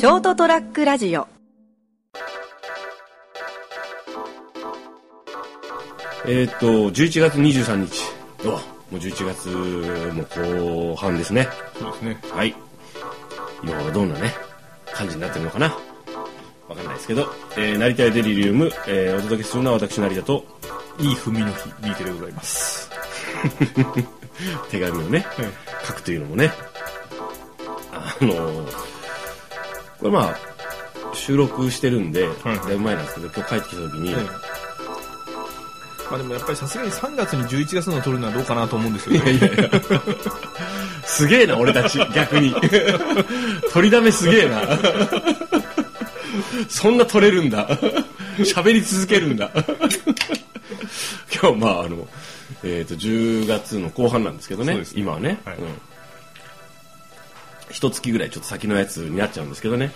ショートトラックラジオ。えーっと11月23日。おもう11月も後半ですね。そうですね。はい。今頃どんなね感じになってるのかな。わかんないですけど、えー、成田屋デリリウム、えーお届けするのは私成田と。いい踏みの日、ビートでございます。手紙をね、書くというのもね。あのーこれまあ収録してるんで、はいだいぶ前なんですけど今日帰ってきた時に、はい。まあでもやっぱりさすがに3月に11月の撮るのはどうかなと思うんですよね。いやいやすげえな俺たち逆に。取りだめすげえな。そんな取れるんだ。喋り続けるんだ。今日まああのえっ、と10月の後半なんですけどね。今はね、はい。うん一月ぐらいちょっと先のやつになっちゃうんですけどね。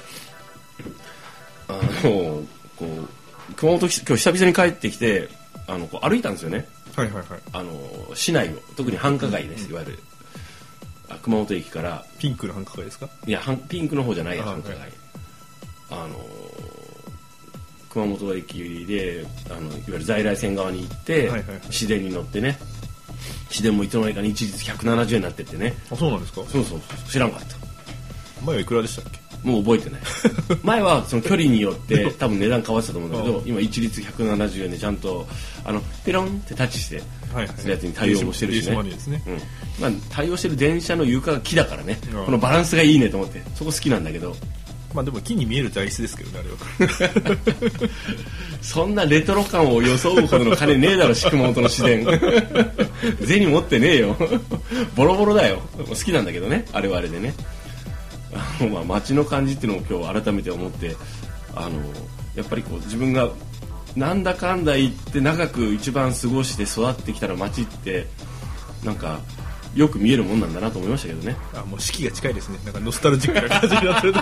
あのこう熊本き今日久々に帰ってきてあのこう歩いたんですよね。はいはいはい。あの市内を特に繁華街です、いわゆる。あ熊本駅から。ピンクの繁華街ですか？いや繁ピンクの方じゃないやあ繁華街、はいあの熊本駅であのいわゆる在来線側に行って、はいはいはい。市電に乗ってね。市電もいつの間にかに一律170円になってってね。あ、そうなんですか？そうそう。知らんかった前はいくらでしたっけ？もう覚えてない。前はその距離によって 多分値段変わってたと思うんだけど今一律170円でちゃんとあのペロンってタッチしてはいやつに対応もしてるしね。ね。うん。まあ、対応してる電車の床が木だからね。うん。このバランスがいいねと思ってそこ好きなんだけど。まあでも木に見える材質ですけどね、あれは。そんなレトロ感を装うほどの金ねえだろ宿本の市電銭持ってねえよ。ボロボロだよ。好きなんだけどねあれはあれでねあ のまあ街の感じっていうのを今日改めて思ってあのやっぱりこう自分がなんだかんだ言って長く一番過ごして育ってきたら街ってなんかよく見えるもんなんだなと思いましたけどねあ、もう四季が近いですね。なんかノスタルジックな感じになってると。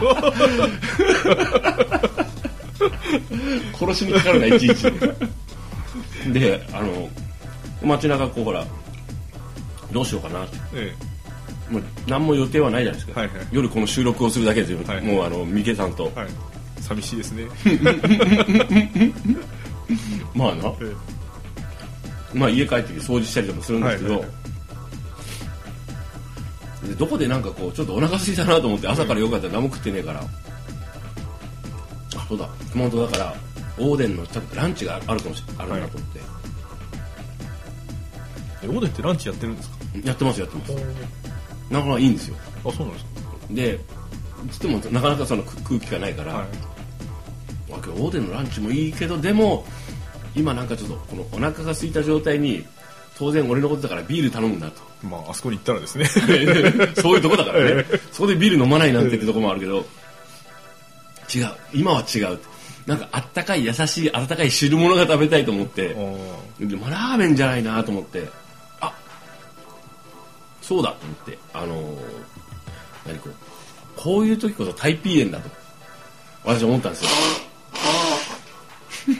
殺しにかかるないちいちであの街中こうほらどうしようかなってえもう何も予定はないじゃないですか、はいはい。夜この収録をするだけですよ、はい。もうあの三毛さんと、えはい。寂しいですね。まあな、えまあ、家帰って掃除したりとかするんですけど、はいはい。でどこでなんかこうちょっとお腹空いたなと思って朝からよかったら何も食ってねえから、あそうだ。熊本だからオーデンのちゃんとランチがあるかもしれないあるなと思って、えオーデンってランチやってるんですか？やってますやってますなかなかいいんですよ。あ、そうなんですでつってもなかなかその空気がないから、かはい。あ今日オーデンのランチもいいけどでも今なんかちょっとこのお腹が空いた状態に当然俺のことだからビール頼むんだと。まあ、あそこに行ったらですね。そういうとこだからね。そこでビール飲まないなんてってとこもあるけど違う。今は違う。なんかあったかい優しい温かい汁物が食べたいと思ってあでもラーメンじゃないなと思って。あそうだと思ってあのー何こうこういう時こそタイピー炎だと私は思ったんですよ。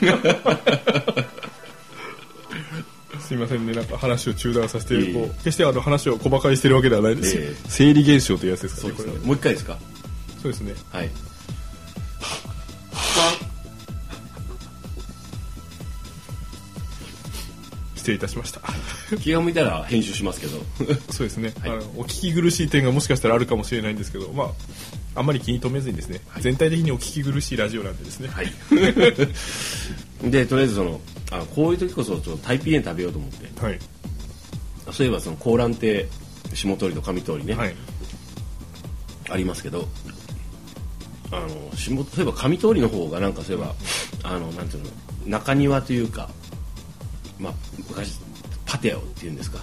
ー すいませんね、なんか話を中断させて、いえいえ。こう決してあの話を小馬鹿にしてるわけではないですよ。ええ。生理現象というやつですかね。もう一回ですか？そうですね。はい失礼いたしました。気が向いたら編集しますけど。そうですね、はい。あのお聞き苦しい点がもしかしたらあるかもしれないんですけど、まあ、あんまり気に留めずにですね、はい。全体的にお聞き苦しいラジオなんでですね、はい。でとりあえずそのあこういう時こそちょっとタイピー炎食べようと思って。はい、そういえばその高蘭亭下通りと上通りね、はい、ありますけどあの下そういえば上通りの方がなんかそういえばあのなんていうの中庭というかまあ昔パテオっていうんですか。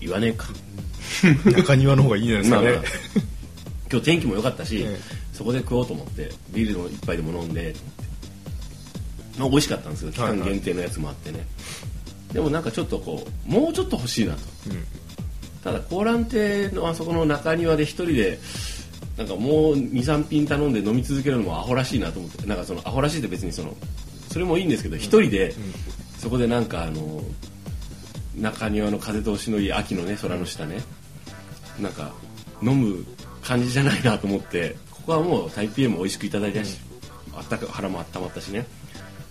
言わねえか。中庭の方がいいんじゃないですかね。まあまあ今日天気も良かったし、えそこで食おうと思ってビールの一杯でも飲んでまあ美味しかったんですけど期間限定のやつもあってね、でもなんかちょっとこうもうちょっと欲しいなと。うん。ただ高蘭亭のあそこの中庭で一人でなんかもう23品頼んで飲み続けるのもアホらしいなと思ってなんかそのアホらしいって別にそのそれもいいんですけど一人でそこでなんかあの中庭の風通しのいい秋のね空の下ね。なんか飲む感じじゃないなと思ってここはもう台北も美味しくいただいたし、あったか腹も温まったしね。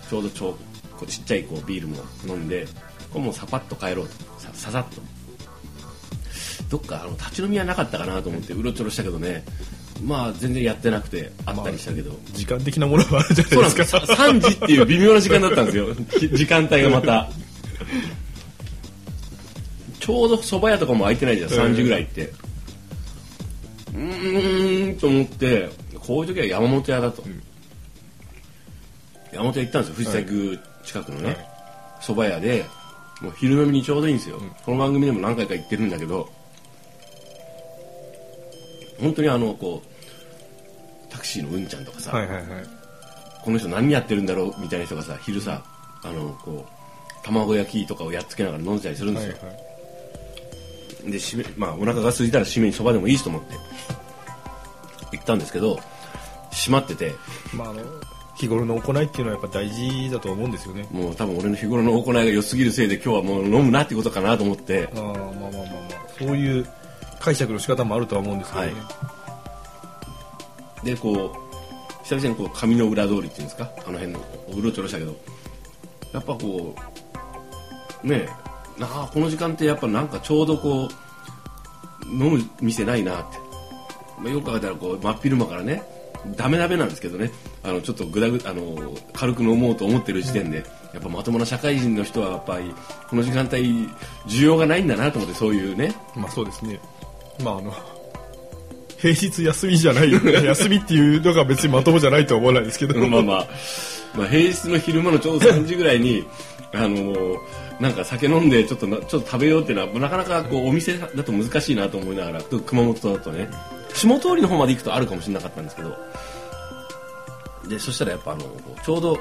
ちょうどちょこうちっちゃいこうビールも飲んでこれもうさパッと帰ろうと。さささっと。どっかあの立ち飲みはなかったかなと思ってうろちょろしたけどね。まあ全然やってなくてあったりしたけど、時間的なものがあるじゃそうなですか。ないんですかさ3時っていう微妙な時間だったんですよ。き時間帯がまた。ちょうど蕎麦屋とかも開いてないじゃん。3時ぐらいって。うーんと思ってこういう時は山本屋だと、山本屋行ったんですよ。藤崎宮近くのね、蕎麦屋でもう昼飲みにちょうどいいんですよ、この番組でも何回か行ってるんだけど本当にあのこうタクシーのうんちゃんとかさ、はいはいはい。この人何やってるんだろうみたいな人がさ昼さあのこう卵焼きとかをやっつけながら飲んでたりするんですよ、はいはい。で締めまあお腹が空いたら締めにそばでもいいしと思って行ったんですけど閉まっててまああの日頃の行いっていうのはやっぱ大事だと思うんですよね。もう多分俺の日頃の行いが良すぎるせいで今日はもう飲むなってことかなと思って。ああまあまあまあまあ。そういう解釈の仕方もあるとは思うんですけどね、でこう久々にこう上の裏通りっていうんですか？あの辺のうろちょろしたけど。やっぱこうねえなあこの時間ってやっぱなんかちょうどこう飲む店ないなって、まあ、よく考えたらこう真っ昼間からねダメダメなんですけどね。あのちょっとぐだぐあの軽く飲もうと思ってる時点で、やっぱまともな社会人の人はやっぱりこの時間帯需要がないんだなと思ってそういうね。まあそうですねまああの平日休みじゃない 休みっていうのが別にまともじゃないとは思わないですけど。まあまあ、まあ、平日の昼間のちょうど 3時ぐらいにあのなんか酒飲んでちょっとなちょっと食べようっていうのはなかなかこうお店だと難しいなと思いながら熊本だとね。下通りの方まで行くとあるかもしれなかったんですけど。でそしたらやっぱあのちょうど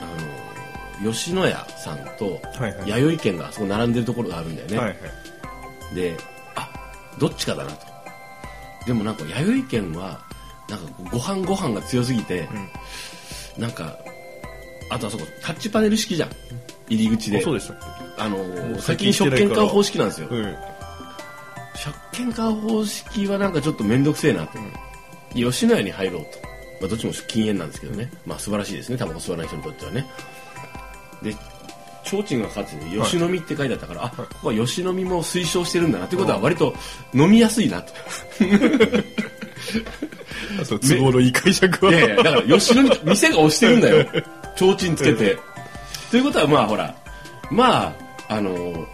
あの吉野家さんとはいはい。弥生県があそこ並んでるところがあるんだよね、はいはい。であどっちかだなと。でもなんか弥生県はなんかご飯ご飯が強すぎて、なんかあとあそこタッチパネル式じゃん。入り口で。あそうでしたっあのう最近食券買う方式なんですよ、けうん食券買う方式はなんかちょっと面倒くせえなと、吉野家に入ろうと、まあ、どっちも禁煙なんですけどね、まあ素晴らしいですね。タバコ吸わない人にとってはね。で提灯がかかってて吉飲みって書いてあったから、あここは吉飲みも推奨してるんだなってことは割と飲みやすいなと。そう都合のいい解釈は。いやいやだから吉飲み店が押してるんだよ。提灯つけて。ということはまあほらまああの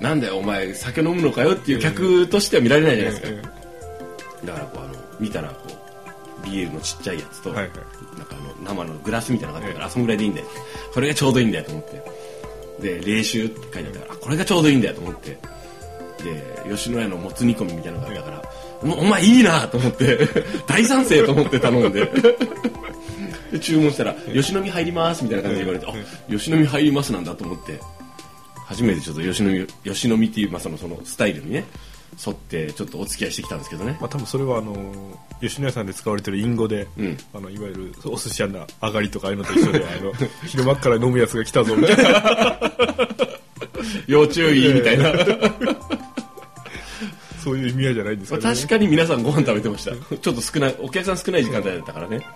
なんだよお前酒飲むのかよっていう客としては見られないじゃないですか、だからこうあの見たらこうビールのちっちゃいやつと、はいはい。なんかあの生のグラスみたいなのがあったから、あそんぐらいでいいんだよ。それがちょうどいいんだよと思って。で冷酒って書いてあったからあこれがちょうどいいんだよと思って。で吉野家のもつ煮込みみたいなのがあったから、もうお前いいなと思って。大賛成と思って頼んで。で注文したら「吉野み入ります」みたいな感じで言われて「あ吉野み入ります」なんだと思って。初めてちょっと吉野み吉野みっていう、まあ、そのそのスタイルにね沿ってちょっとお付き合いしてきたんですけどね。まあ多分それはあの吉野家さんで使われてる隠語で、うん。あのいわゆるお寿司屋の上がりとかああいうのと一緒であの 昼間っから飲むやつが来たぞみたいな。要注意みたいな。そういう意味合いじゃないんですまあかね、確かに皆さんご飯食べてました。ちょっと少ないお客さん少ない時間帯だったからね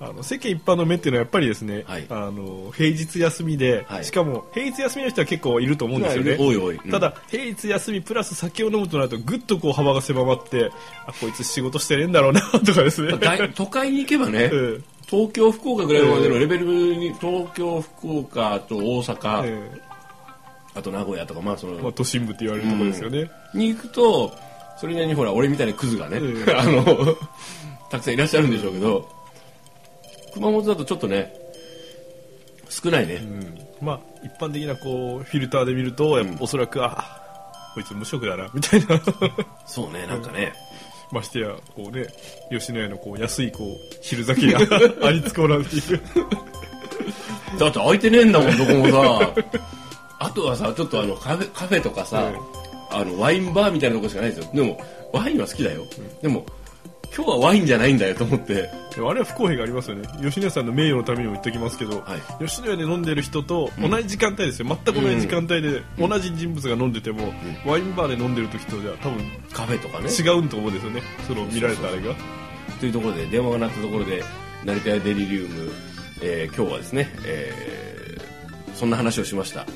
あの世間一般の目っていうのはやっぱりですね、はい。あの平日休みで、はい。しかも平日休みの人は結構いると思うんですよね、多い多いうん。ただ平日休みプラス酒を飲むとなるとぐっとこう幅が狭まってあこいつ仕事してねえんだろうなとかですね、大都会に行けばね、う ん東京福岡ぐらいまでのレベルに東京福岡と大阪、えあと名古屋とかまあその、えまあ、都心部って言われるところですよね、に行くとそれなりにほら俺みたいなクズがね、うん あのたくさんいらっしゃるんでしょうけど熊本だとちょっとね少ないね、うん。まあ一般的なこうフィルターで見るとおそらく、あこいつ無職だなみたいな。そうねなんかね、ましてやこうね吉野家のこう安いこう昼酒が ありつこうなんていう。だって空いてねえんだもんどこもさ。あとはさちょっとあのカフェカフェとかさ、あのワインバーみたいなとこしかないですよ。でもワインは好きだよ、でも今日はワインじゃないんだよと思って。あれは不公平がありますよね。吉野家さんの名誉のためにも言っておきますけど、はい、吉野家で飲んでる人と同じ時間帯ですよ。全く同じ時間帯で、同じ人物が飲んでても、うん、ワインバーで飲んでる時とじゃ多分、カフェとかね。違うんと思うんですよね。その見られたあれが。というところで、電話が鳴ったところで、成田屋デリリウム、えー、今日はですね、えー、そんな話をしました。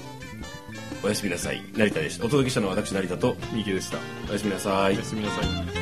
おやすみなさい。成田でした。お届けしたのは私、成田と、三池でした。おやすみなさい。おやすみなさい。